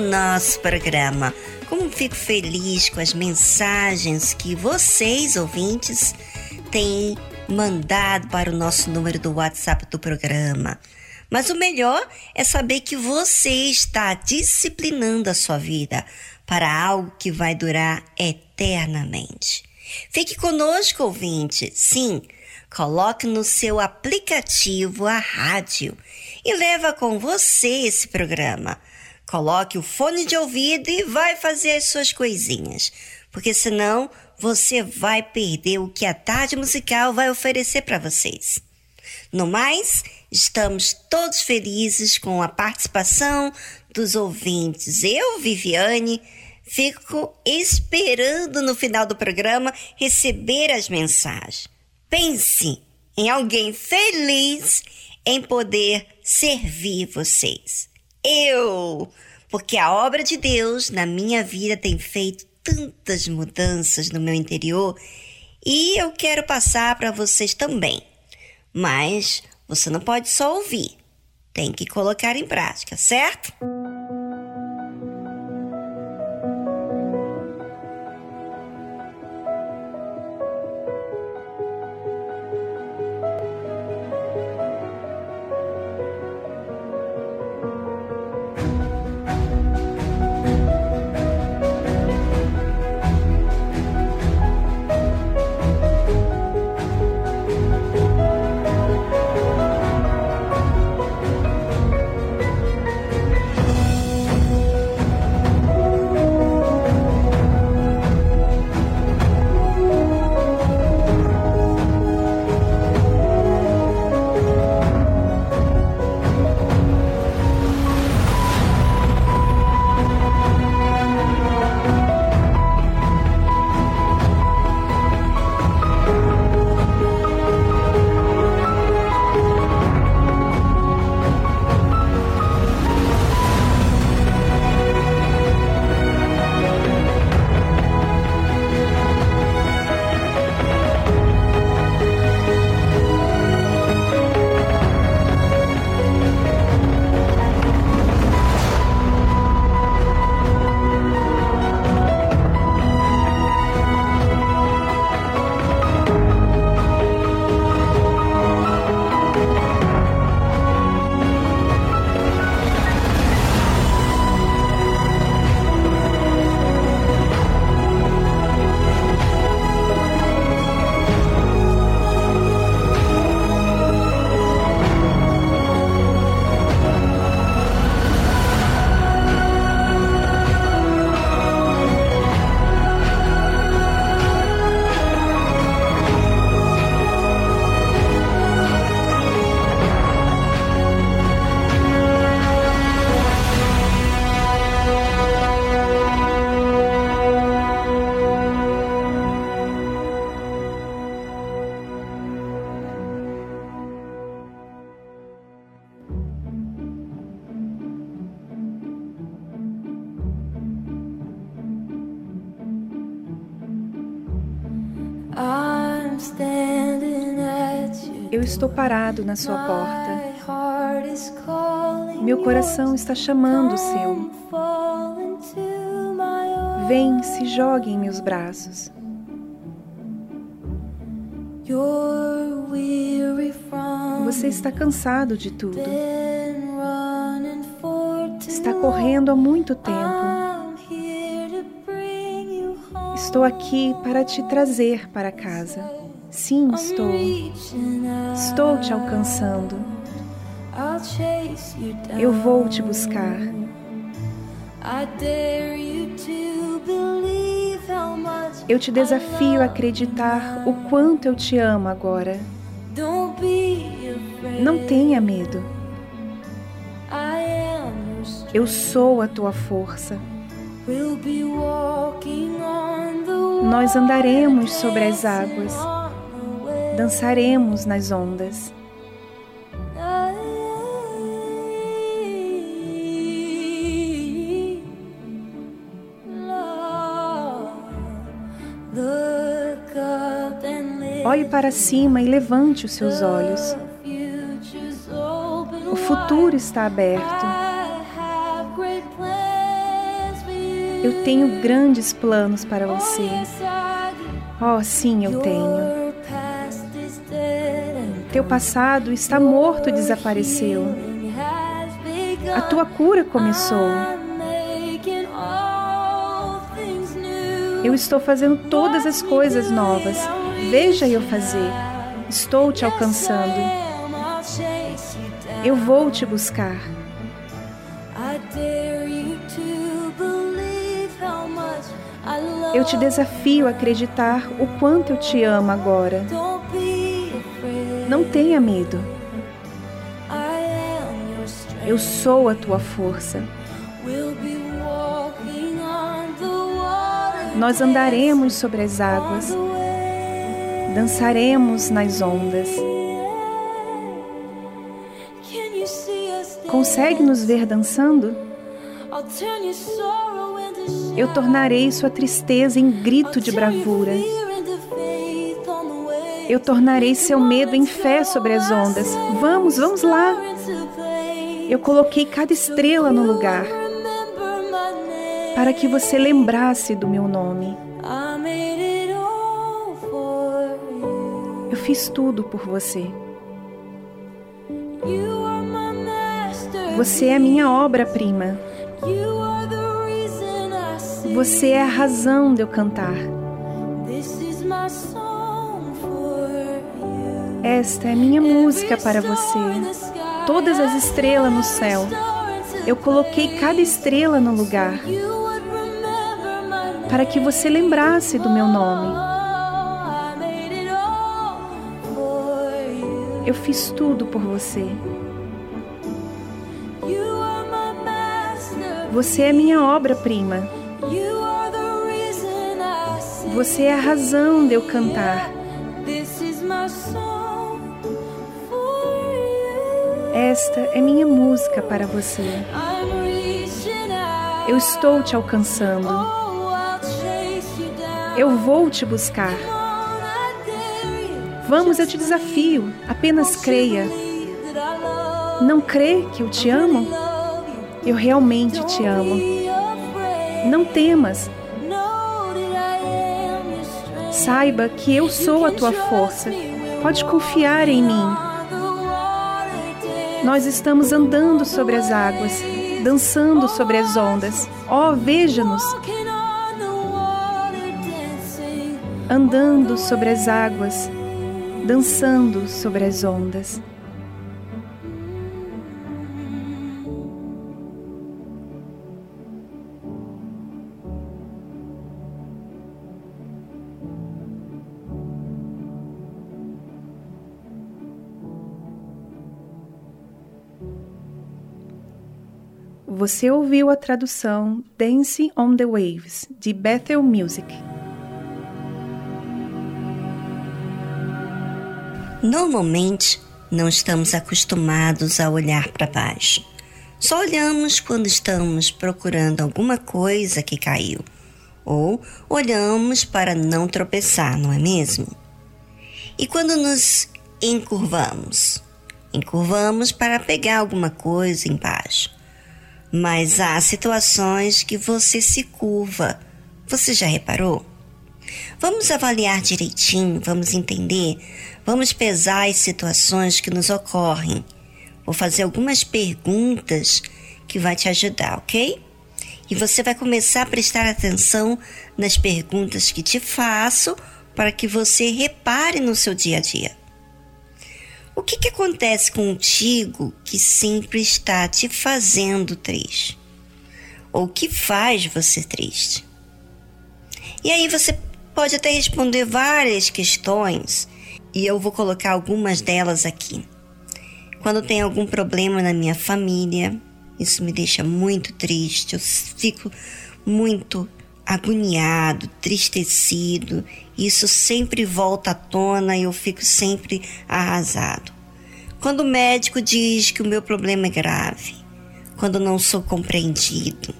Nosso programa. Como fico feliz com as mensagens que vocês, ouvintes, têm mandado para o nosso número do WhatsApp do programa. Mas o melhor é saber que você está disciplinando a sua vida para algo que vai durar eternamente. Fique conosco, ouvinte. Sim, coloque no seu aplicativo a rádio e leva com você esse programa Coloque o fone de ouvido e vai fazer as suas coisinhas, porque senão você vai perder o que a tarde musical vai oferecer para vocês. No mais, estamos todos felizes com a participação dos ouvintes. Eu, Viviane, fico esperando no final do programa receber as mensagens. Pense em alguém feliz em poder servir vocês. Eu! Porque a obra de Deus na minha vida tem feito tantas mudanças no meu interior e eu quero passar para vocês também. Mas você não pode só ouvir, tem que colocar em prática, certo? Estou parado na sua porta. Meu coração está chamando o seu. Vem, se jogue em meus braços. Você está cansado de tudo. Está correndo há muito tempo. Estou aqui para te trazer para casa. Sim, estou. Estou te alcançando. Eu vou te buscar. Eu te desafio a acreditar o quanto eu te amo agora. Não tenha medo. Eu sou a tua força. Nós andaremos sobre as águas, dançaremos nas ondas. Olhe para cima e levante os seus olhos. O futuro está aberto. Eu tenho grandes planos para você. Oh, sim, eu tenho. Teu passado está morto e desapareceu. A tua cura começou. Eu estou fazendo todas as coisas novas. Veja eu fazer. Estou te alcançando. Eu vou te buscar. Eu te desafio a acreditar o quanto eu te amo agora. Não tenha medo. Eu sou a tua força. Nós andaremos sobre as águas, dançaremos nas ondas. Consegue nos ver dançando? Eu tornarei sua tristeza em grito de bravura. Eu tornarei seu medo em fé sobre as ondas. Vamos, vamos lá. Eu coloquei cada estrela no lugar para que você lembrasse do meu nome. Eu fiz tudo por você. Você é a minha obra-prima. Você é a razão de eu cantar. Esta é minha música para você. Todas as estrelas no céu. Eu coloquei cada estrela no lugar para que você lembrasse do meu nome. Eu fiz tudo por você. Você é minha obra-prima. Você é a razão de eu cantar. Esta é minha música para você. Eu estou te alcançando. Eu vou te buscar. Vamos, eu te desafio. Apenas creia. Não crê que eu te amo? Eu realmente te amo. Não temas. Saiba que eu sou a tua força. Pode confiar em mim. Nós estamos andando sobre as águas, dançando sobre as ondas. Oh, veja-nos! Andando sobre as águas, dançando sobre as ondas. Você ouviu a tradução Dancing on the Waves, de Bethel Music. Normalmente, não estamos acostumados a olhar para baixo. Só olhamos quando estamos procurando alguma coisa que caiu ou olhamos para não tropeçar, não é mesmo? E quando nos encurvamos? Encurvamos para pegar alguma coisa embaixo. Mas há situações que você se curva. Você já reparou? Vamos avaliar direitinho, vamos entender, vamos pesar as situações que nos ocorrem. Vou fazer algumas perguntas que vai te ajudar, ok? E você vai começar a prestar atenção nas perguntas que te faço para que você repare no seu dia a dia. O que, que acontece contigo que sempre está te fazendo triste? Ou que faz você triste? E aí você pode até responder várias questões e eu vou colocar algumas delas aqui. Quando tem algum problema na minha família, isso me deixa muito triste, eu fico muito agoniado, tristecido. Isso sempre volta à tona e eu fico sempre arrasado. Quando o médico diz que o meu problema é grave, quando não sou compreendido,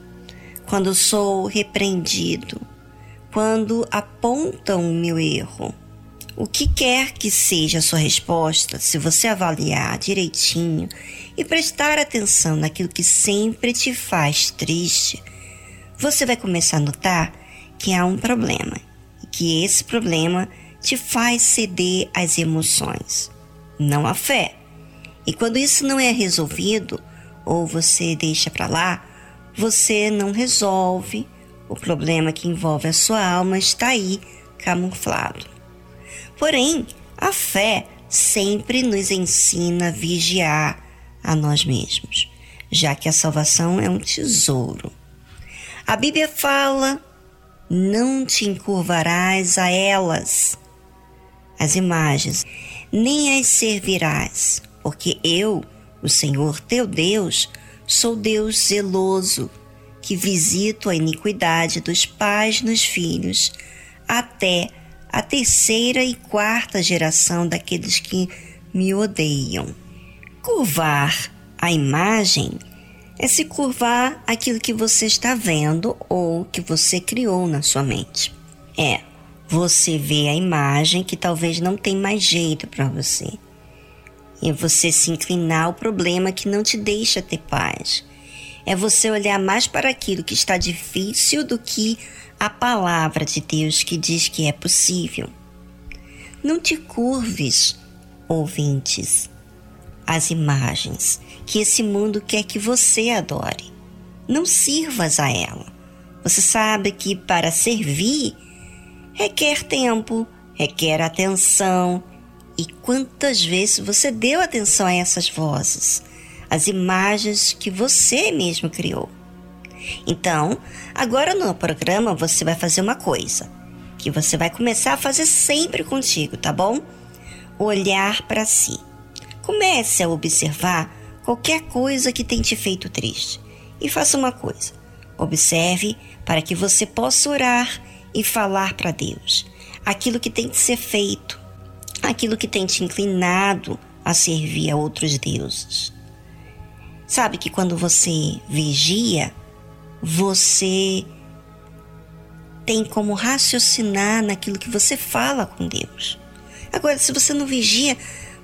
quando sou repreendido, quando apontam o meu erro, o que quer que seja a sua resposta, se você avaliar direitinho e prestar atenção naquilo que sempre te faz triste, você vai começar a notar que há um problema e que esse problema te faz ceder às emoções, não à fé. E quando isso não é resolvido ou você deixa para lá, você não resolve o problema que envolve a sua alma está aí camuflado. Porém, a fé sempre nos ensina a vigiar a nós mesmos, já que a salvação é um tesouro. A Bíblia fala: não te encurvarás a elas, as imagens, nem as servirás, porque eu, o Senhor teu Deus, sou Deus zeloso, que visito a iniquidade dos pais nos filhos, até a terceira e quarta geração daqueles que me odeiam. Curvar a imagem é se curvar aquilo que você está vendo ou que você criou na sua mente. É, você vê a imagem que talvez não tem mais jeito para você. E você se inclinar ao problema que não te deixa ter paz. É você olhar mais para aquilo que está difícil do que a palavra de Deus que diz que é possível. Não te curves, ouvintes, às imagens que esse mundo quer que você adore. Não sirvas a ela. Você sabe que para servir requer tempo, requer atenção. E quantas vezes você deu atenção a essas vozes, as imagens que você mesmo criou? Então, agora no programa você vai fazer uma coisa que você vai começar a fazer sempre contigo, tá bom? Olhar para si. Comece a observar qualquer coisa que tenha te feito triste e faça uma coisa. Observe para que você possa orar e falar para Deus aquilo que tem de ser feito, aquilo que tem te inclinado a servir a outros deuses. Sabe que quando você vigia, você tem como raciocinar naquilo que você fala com Deus. Agora, se você não vigia,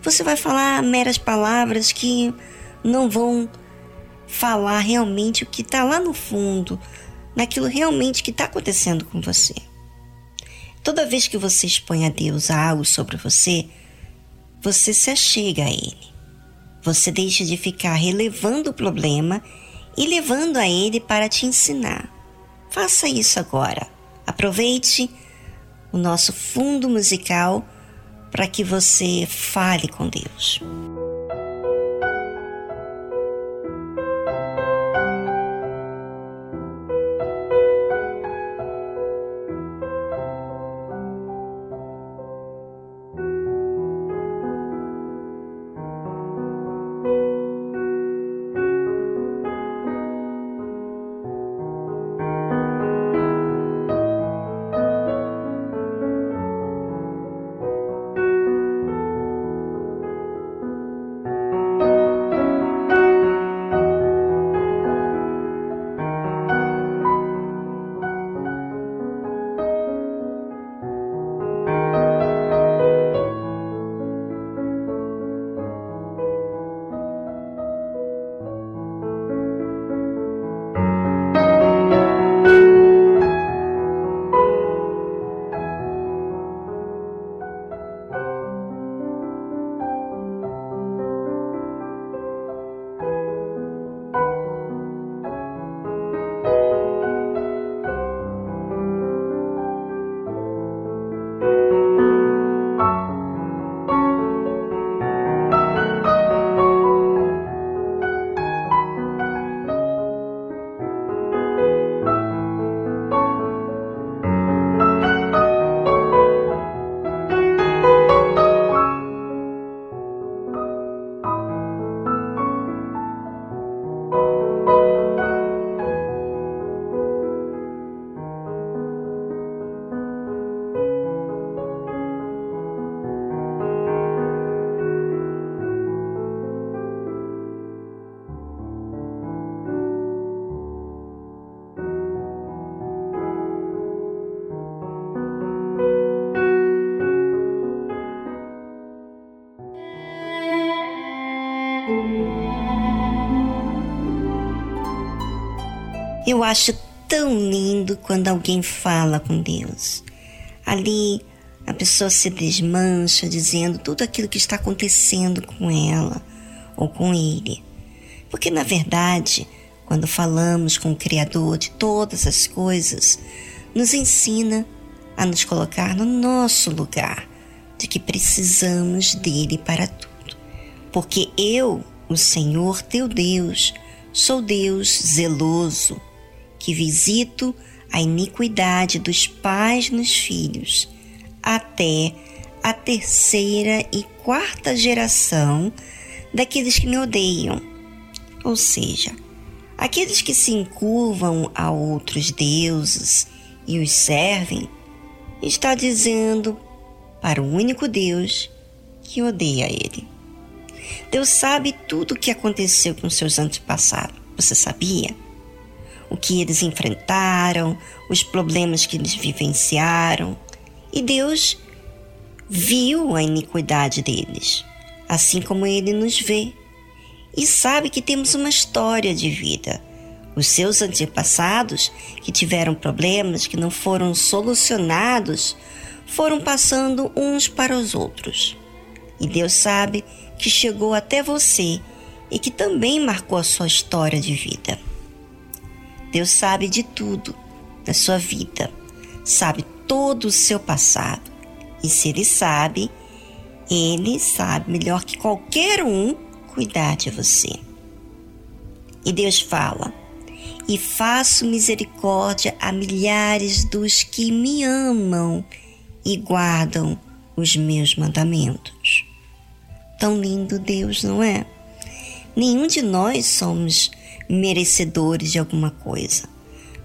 você vai falar meras palavras que não vão falar realmente o que está lá no fundo, naquilo realmente que está acontecendo com você. Toda vez que você expõe a Deus algo sobre você, você se achega a Ele. Você deixa de ficar relevando o problema e levando a Ele para te ensinar. Faça isso agora. Aproveite o nosso fundo musical para que você fale com Deus. Eu acho tão lindo quando alguém fala com Deus. Ali a pessoa se desmancha dizendo tudo aquilo que está acontecendo com ela ou com ele. Porque na verdade, quando falamos com o Criador de todas as coisas, nos ensina a nos colocar no nosso lugar, de que precisamos dele para tudo. Porque eu, o Senhor teu Deus, sou Deus zeloso, que visito a iniquidade dos pais nos filhos até a terceira e quarta geração daqueles que me odeiam. Ou seja, aqueles que se encurvam a outros deuses e os servem, está dizendo para o único Deus que odeia ele. Deus sabe tudo o que aconteceu com seus antepassados. Você sabia? O que eles enfrentaram, os problemas que eles vivenciaram, e Deus viu a iniquidade deles, assim como ele nos vê, e sabe que temos uma história de vida. Os seus antepassados, que tiveram problemas que não foram solucionados, foram passando uns para os outros. E Deus sabe que chegou até você e que também marcou a sua história de vida. Deus sabe de tudo da sua vida, sabe todo o seu passado. E se ele sabe, ele sabe melhor que qualquer um cuidar de você. E Deus fala: E faço misericórdia a milhares dos que me amam e guardam os meus mandamentos. Tão lindo Deus, não é? Nenhum de nós somos merecedores de alguma coisa.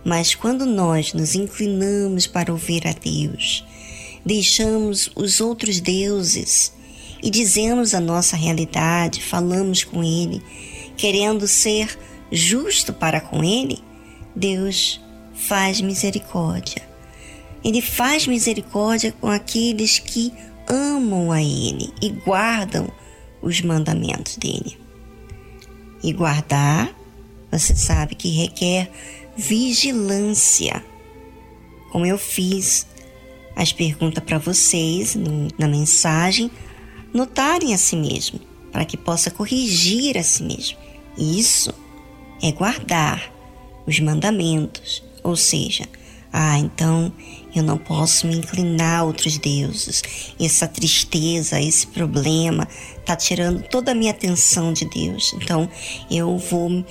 Mas quando nós nos inclinamos para ouvir a Deus, deixamos os outros deuses e dizemos a nossa realidade, falamos com Ele, querendo ser justo para com Ele, Deus faz misericórdia. Ele faz misericórdia com aqueles que amam a Ele e guardam os mandamentos dele. E guardar, você sabe que requer vigilância. Como eu fiz as perguntas para vocês no, na mensagem, notarem a si mesmo, para que possa corrigir a si mesmo. Isso é guardar os mandamentos, ou seja, ah, então eu não posso me inclinar a outros deuses. Essa tristeza, esse problema está tirando toda a minha atenção de Deus. Então eu vou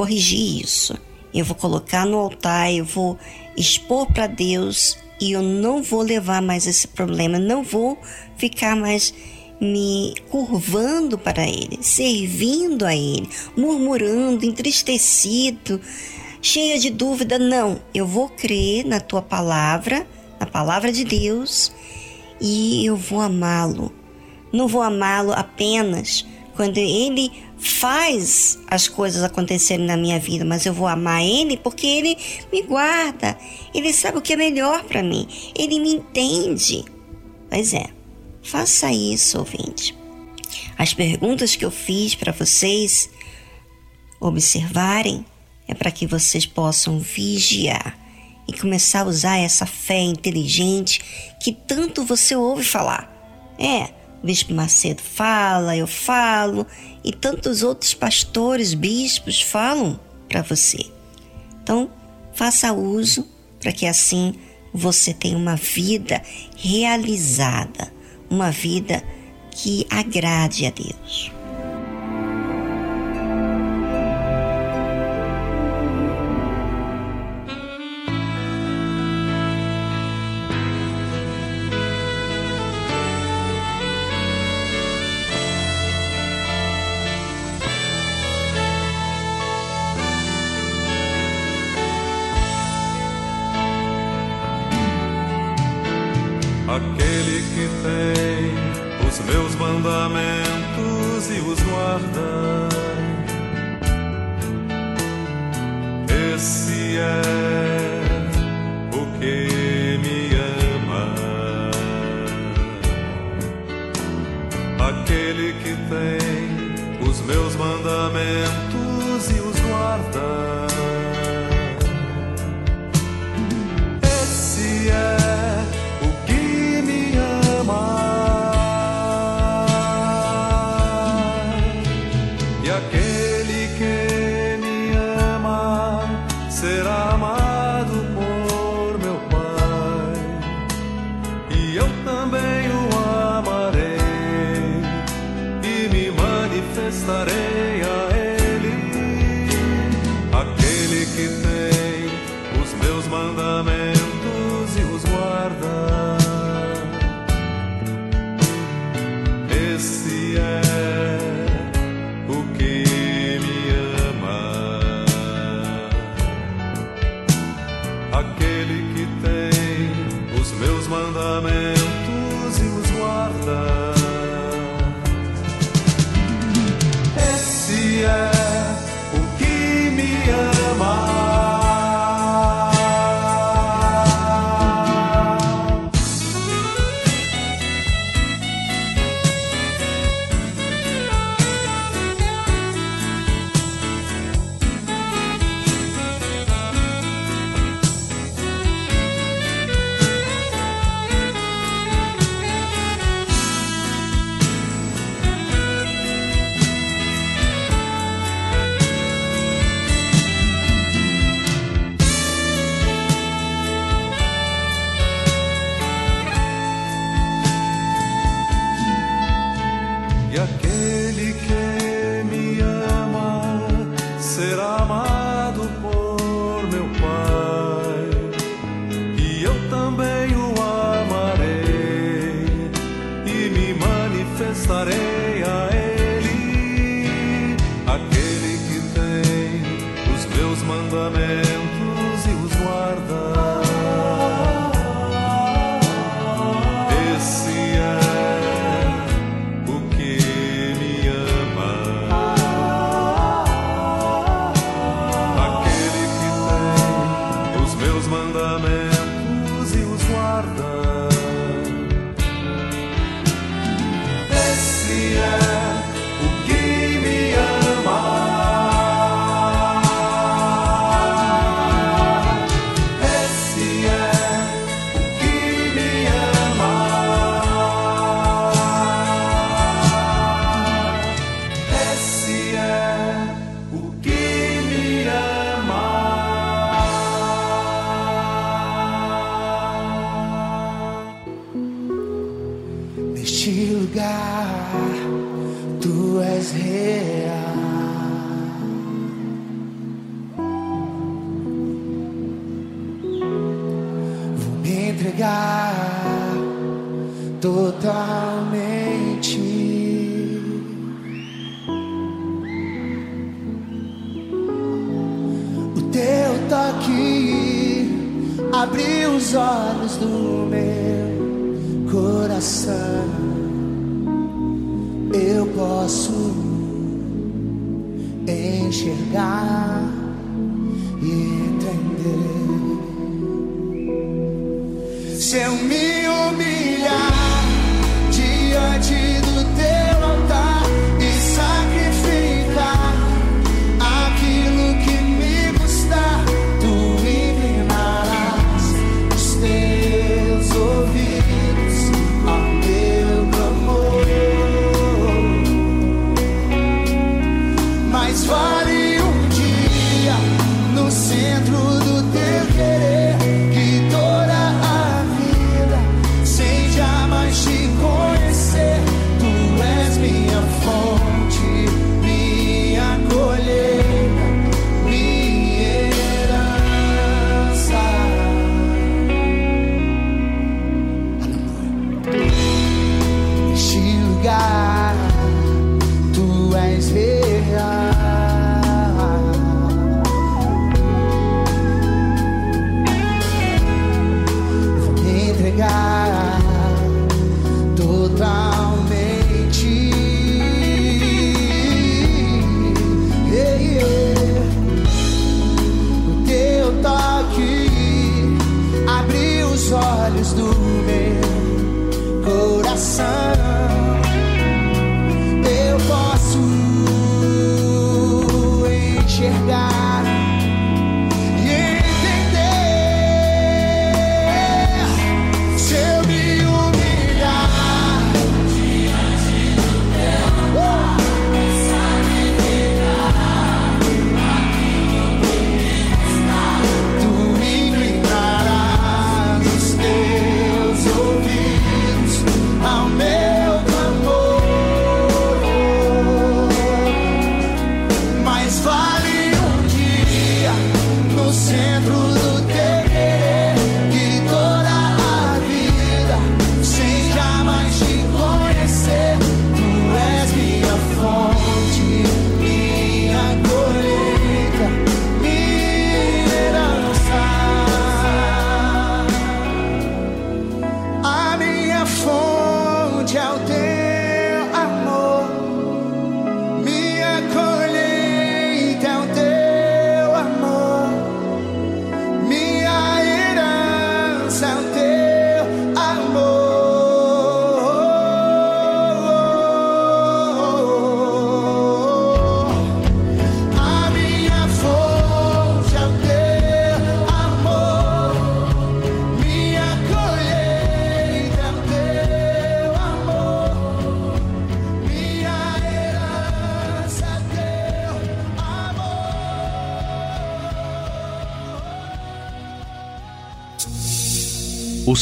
corrigir isso eu vou colocar no altar, eu vou expor para Deus e eu não vou levar mais esse problema, não vou ficar mais me curvando para Ele, servindo a Ele, murmurando, entristecido, cheia de dúvida. Não, eu vou crer na Tua palavra, na palavra de Deus, e eu vou amá-lo. Não vou amá-lo apenas quando Ele faz as coisas acontecerem na minha vida, mas eu vou amar Ele porque Ele me guarda, Ele sabe o que é melhor para mim, Ele me entende. Pois é, faça isso, ouvinte. As perguntas que eu fiz para vocês observarem é para que vocês possam vigiar e começar a usar essa fé inteligente que tanto você ouve falar. É, Bispo Macedo fala, eu falo, e tantos outros pastores, bispos falam para você. Então, faça uso para que assim você tenha uma vida realizada, uma vida que agrade a Deus.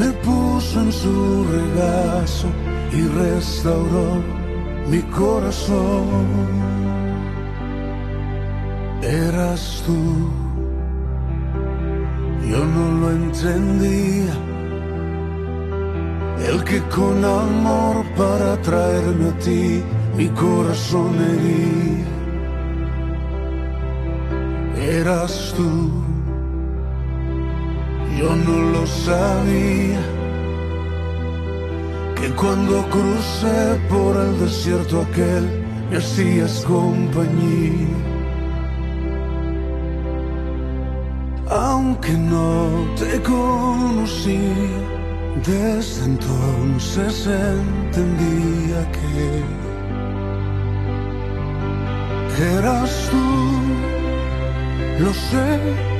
me puso en su regazo y restauró mi corazón. Eras tú, yo no lo entendía. El que con amor para traerme a ti mi corazón hería. Eras tú yo no lo sabía que cuando crucé por el desierto aquel me hacías compañía. Aunque no te conocí, desde entonces entendía que eras tú, lo sé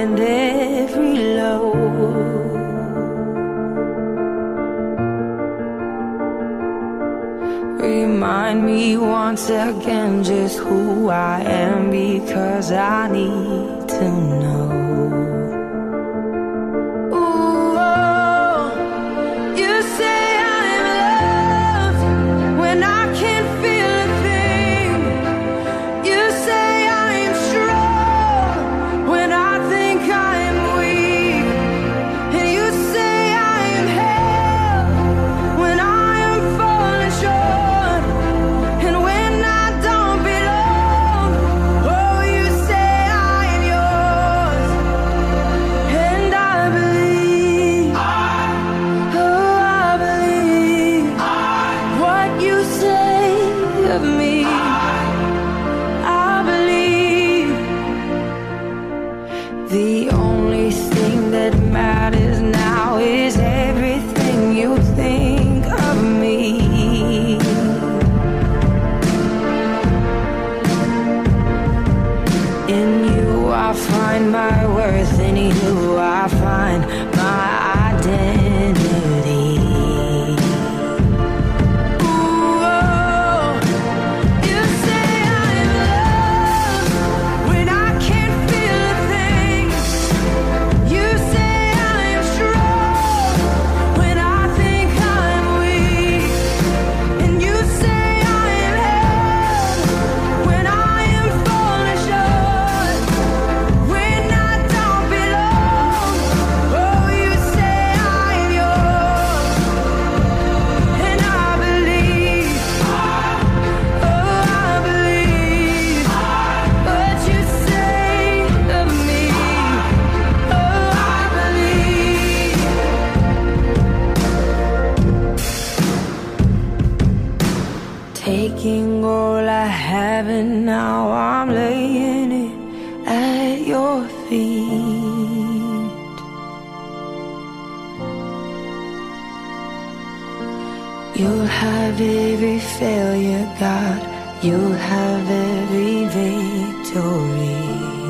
and every low. Remind me once again just who I am because I need to know. have every victory.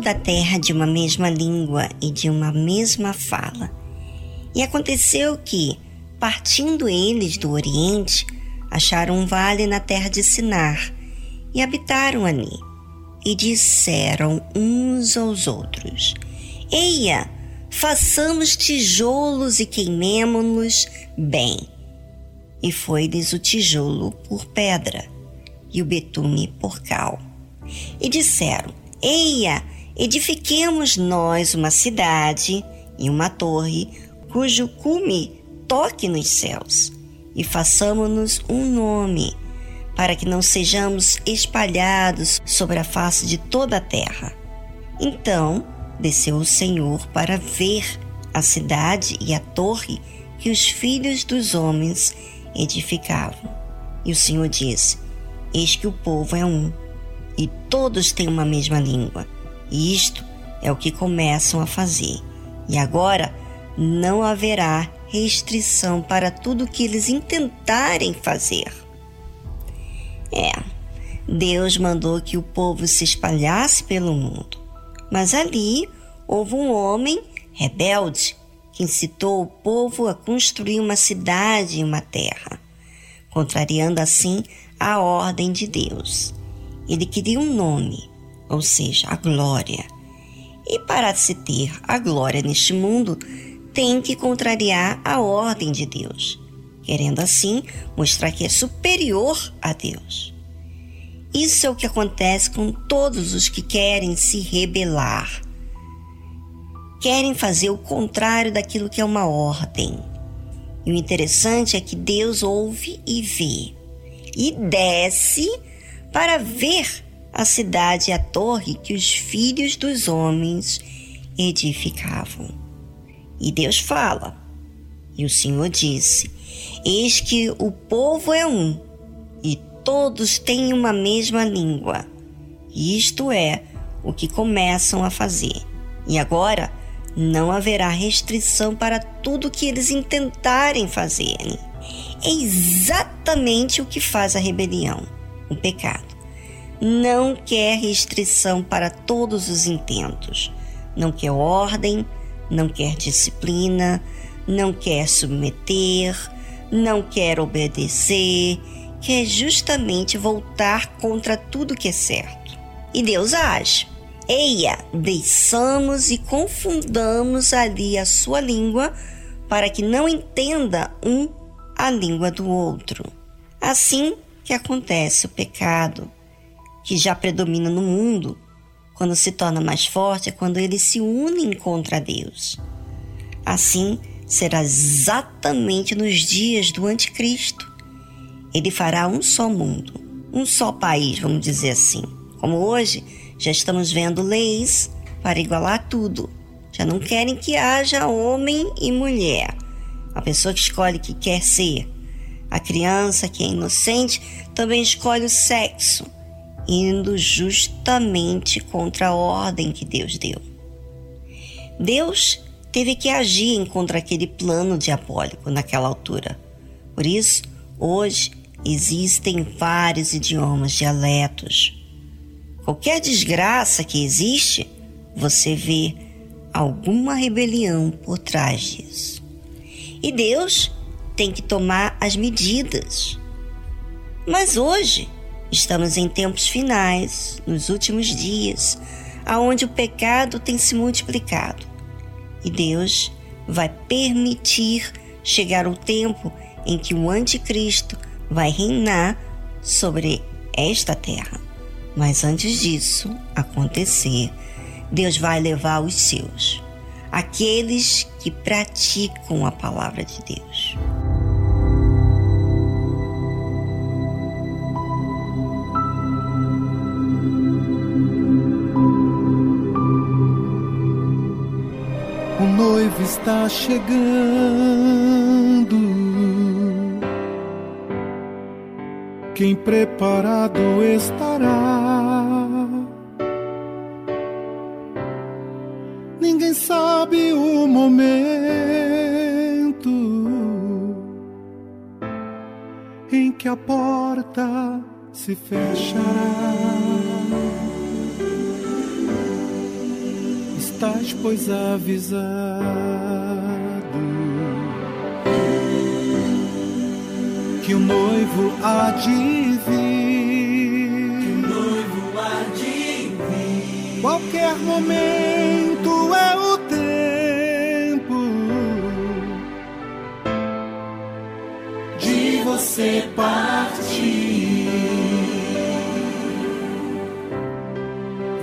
Toda a terra de uma mesma língua e de uma mesma fala. E aconteceu que, partindo eles do Oriente, acharam um vale na terra de Sinar e habitaram ali. E disseram uns aos outros: Eia, façamos tijolos e queimemo-los bem. E foi-lhes o tijolo por pedra e o betume por cal. E disseram: Eia, edifiquemos nós uma cidade e uma torre cujo cume toque nos céus, e façamos-nos um nome, para que não sejamos espalhados sobre a face de toda a terra. Então desceu o Senhor para ver a cidade e a torre que os filhos dos homens edificavam. E o Senhor disse: Eis que o povo é um e todos têm uma mesma língua. E isto é o que começam a fazer. E agora não haverá restrição para tudo que eles intentarem fazer. É, Deus mandou que o povo se espalhasse pelo mundo. Mas ali houve um homem rebelde que incitou o povo a construir uma cidade e uma terra, contrariando assim a ordem de Deus. Ele queria um nome, ou seja, a glória. E para se ter a glória neste mundo, tem que contrariar a ordem de Deus, querendo assim mostrar que é superior a Deus. Isso é o que acontece com todos os que querem se rebelar. Querem fazer o contrário daquilo que é uma ordem. E o interessante é que Deus ouve e vê, e desce para ver a cidade e a torre que os filhos dos homens edificavam. E Deus fala, e o Senhor disse: Eis que o povo é um, e todos têm uma mesma língua. Isto é o que começam a fazer. E agora não haverá restrição para tudo que eles intentarem fazer. É exatamente o que faz a rebelião o pecado. Não quer restrição para todos os intentos. Não quer ordem, não quer disciplina, não quer submeter, não quer obedecer, quer justamente voltar contra tudo que é certo. E Deus age. Eia, deixamos e confundamos ali a sua língua para que não entenda um a língua do outro. Assim, que acontece o pecado que já predomina no mundo, quando se torna mais forte, é quando eles se unem contra Deus. Assim será exatamente nos dias do Anticristo. Ele fará um só mundo, um só país, vamos dizer assim. Como hoje, já estamos vendo leis para igualar tudo. Já não querem que haja homem e mulher. A pessoa que escolhe que quer ser A criança que é inocente também escolhe o sexo, indo justamente contra a ordem que Deus deu. Deus teve que agir contra aquele plano diabólico naquela altura. Por isso, hoje existem vários idiomas, dialetos. Qualquer desgraça que existe, você vê alguma rebelião por trás disso. E Deus tem que tomar as medidas. Mas hoje estamos em tempos finais, nos últimos dias, aonde o pecado tem se multiplicado. E Deus vai permitir chegar o tempo em que o anticristo vai reinar sobre esta terra. Mas antes disso acontecer, Deus vai levar os seus, aqueles que praticam a palavra de Deus. Noivo está chegando. Quem preparado estará? Ninguém sabe o momento em que a porta se fechará. Estás, pois, avisado. Que o noivo há de vir. noivo há de vir. Qualquer momento é o tempo de você partir.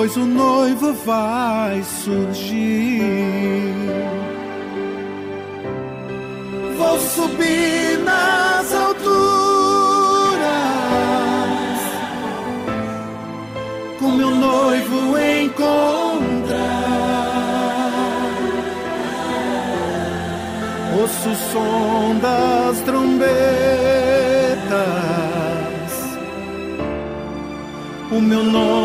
Pois o noivo vai surgir Vou subir nas alturas com meu noivo encontrar. Ouço o som das trombetas, o meu nome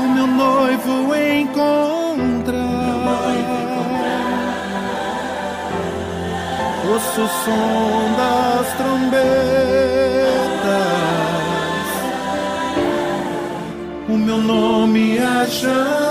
o meu noivo encontrar. O som das trombetas, o meu nome chamar. E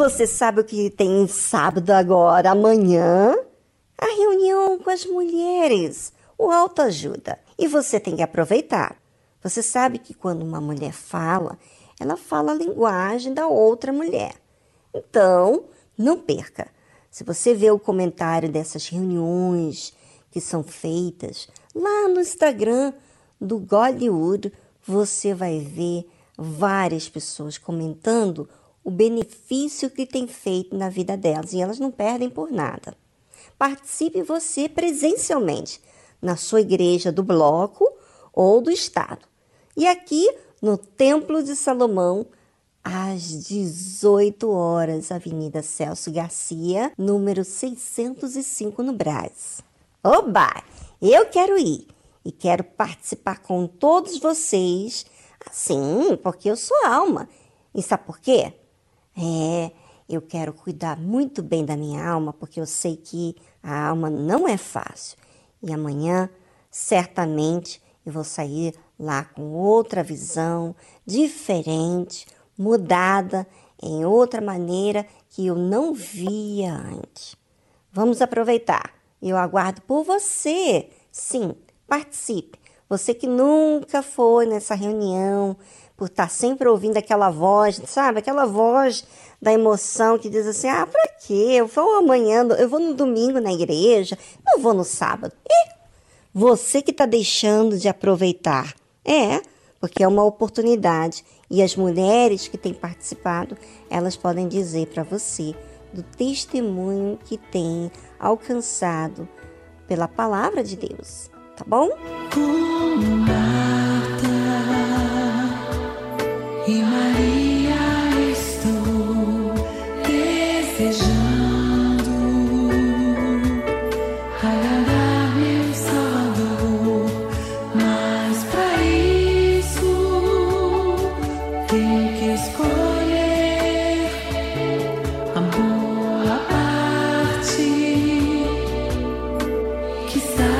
você sabe o que tem sábado agora, amanhã? A reunião com as mulheres, o autoajuda. E você tem que aproveitar. Você sabe que quando uma mulher fala, ela fala a linguagem da outra mulher. Então, não perca. Se você vê o comentário dessas reuniões que são feitas lá no Instagram do Gollywood, você vai ver várias pessoas comentando o benefício que tem feito na vida delas e elas não perdem por nada. Participe você presencialmente na sua igreja do bloco ou do estado. E aqui no Templo de Salomão, às 18 horas, Avenida Celso Garcia, número 605 no Brás. Oba! Eu quero ir e quero participar com todos vocês, assim, porque eu sou alma. E sabe por quê? É, eu quero cuidar muito bem da minha alma, porque eu sei que a alma não é fácil. E amanhã, certamente, eu vou sair lá com outra visão, diferente, mudada, em outra maneira que eu não via antes. Vamos aproveitar. Eu aguardo por você. Sim, participe. Você que nunca foi nessa reunião, por estar sempre ouvindo aquela voz, sabe? Aquela voz da emoção que diz assim: ah, pra quê? Eu vou amanhã, eu vou no domingo na igreja, não vou no sábado. E você que está deixando de aproveitar. É, porque é uma oportunidade. E as mulheres que têm participado, elas podem dizer para você do testemunho que têm alcançado pela palavra de Deus, tá bom? Como e Maria estou desejando agradar meu Salvador, mas para isso tenho que escolher a boa parte que está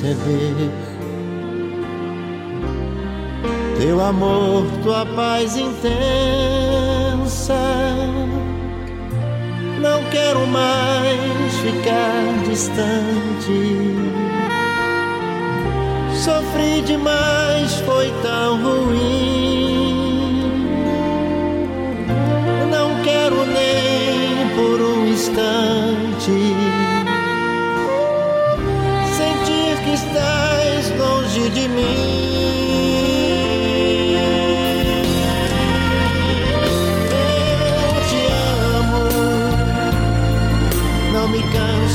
Receber teu amor, tua paz intensa. Não quero mais ficar distante. Sofri demais,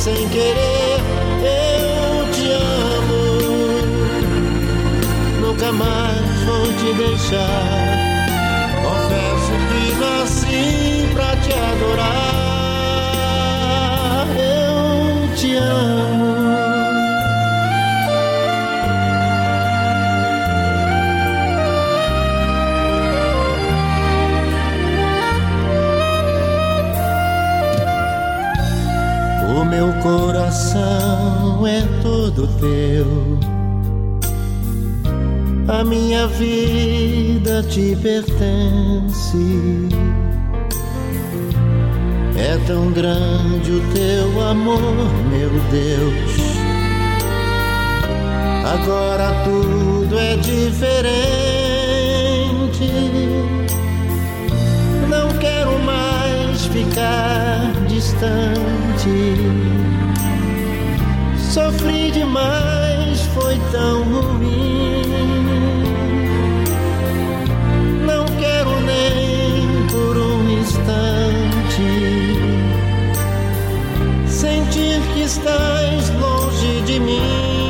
Sem querer. Eu te amo, nunca mais vou te deixar. Confesso que nasci pra te adorar. Eu te amo. Coração é todo teu. A minha vida te pertence. É tão grande o teu amor, meu Deus. Agora tudo é diferente. Não quero mais ficar distante. Sofri demais, foi tão ruim. Não quero nem por um instante sentir que estás longe de mim.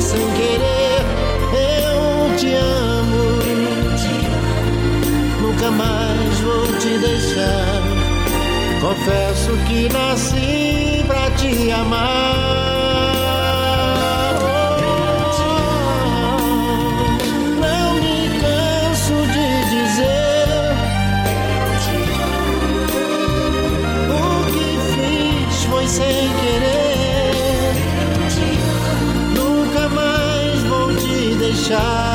Sem querer. Eu te amo, nunca mais vou te deixar. Confesso que nasci pra te amar. Te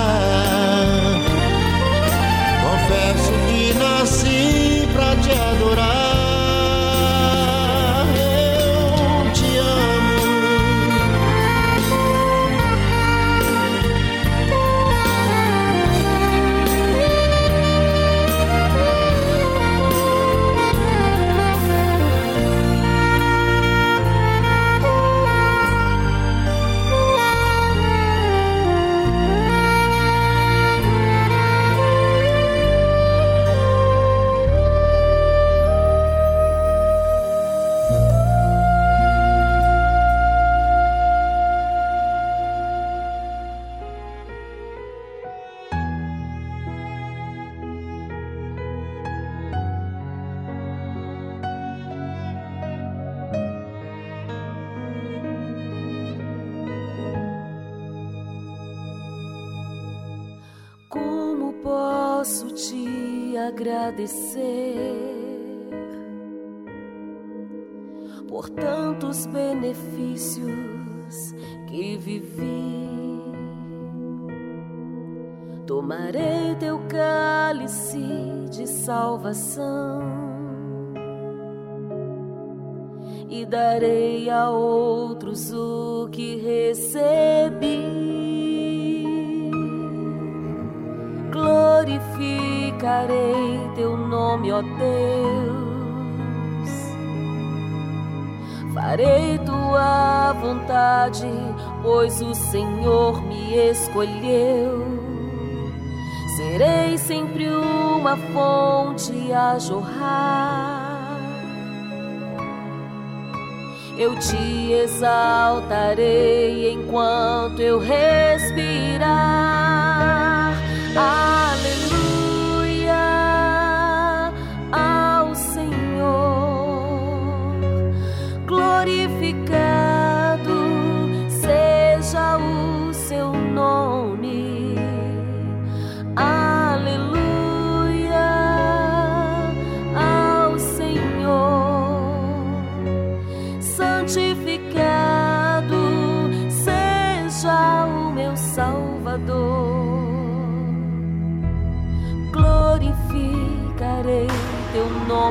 salvação e darei a outros o que recebi. Glorificarei teu nome, ó Deus. Farei tua vontade, pois o Senhor me escolheu. Serei sempre uma fonte a jorrar. Eu te exaltarei enquanto eu respirar. Aleluia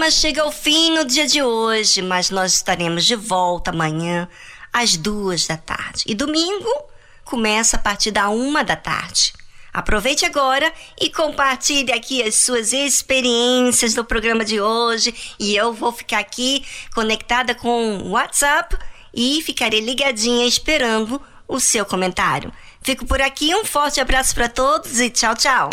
Programa chega ao fim no dia de hoje, mas nós estaremos de volta amanhã às duas da tarde. E domingo começa a partir da uma da tarde. Aproveite agora e compartilhe aqui as suas experiências do programa de hoje. E eu vou ficar aqui conectada com o WhatsApp e ficarei ligadinha esperando o seu comentário. Fico por aqui, um forte abraço para todos e tchau, tchau.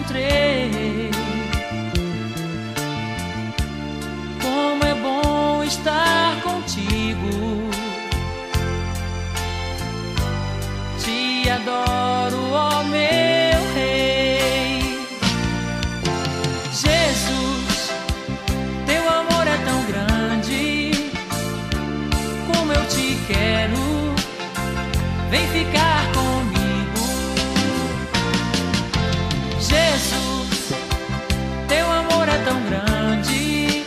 encontrei. Como é bom estar contigo. Te adoro, ó meu rei. Jesus, teu amor é tão grande. Como eu te quero. Vem ficar tão grande.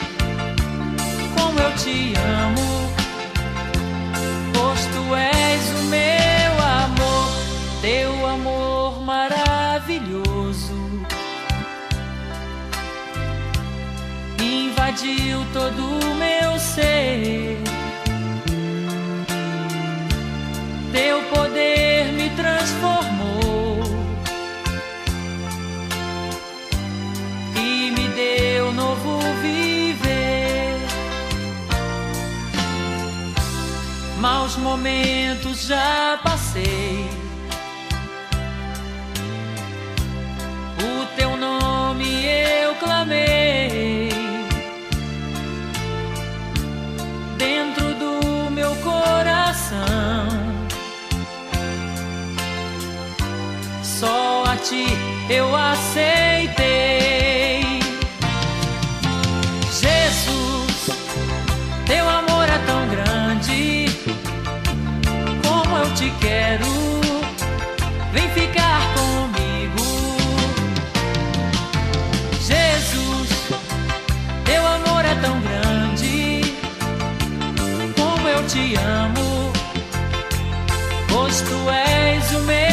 Como eu te amo, pois tu és o meu amor, teu amor maravilhoso. Invadiu todo o meu ser. momentos já passei. O teu nome eu clamei. Dentro do meu coração, só a ti eu aceitei. te quero. Vem ficar comigo. Jesus, teu amor é tão grande. Como eu te amo, pois tu és o meu.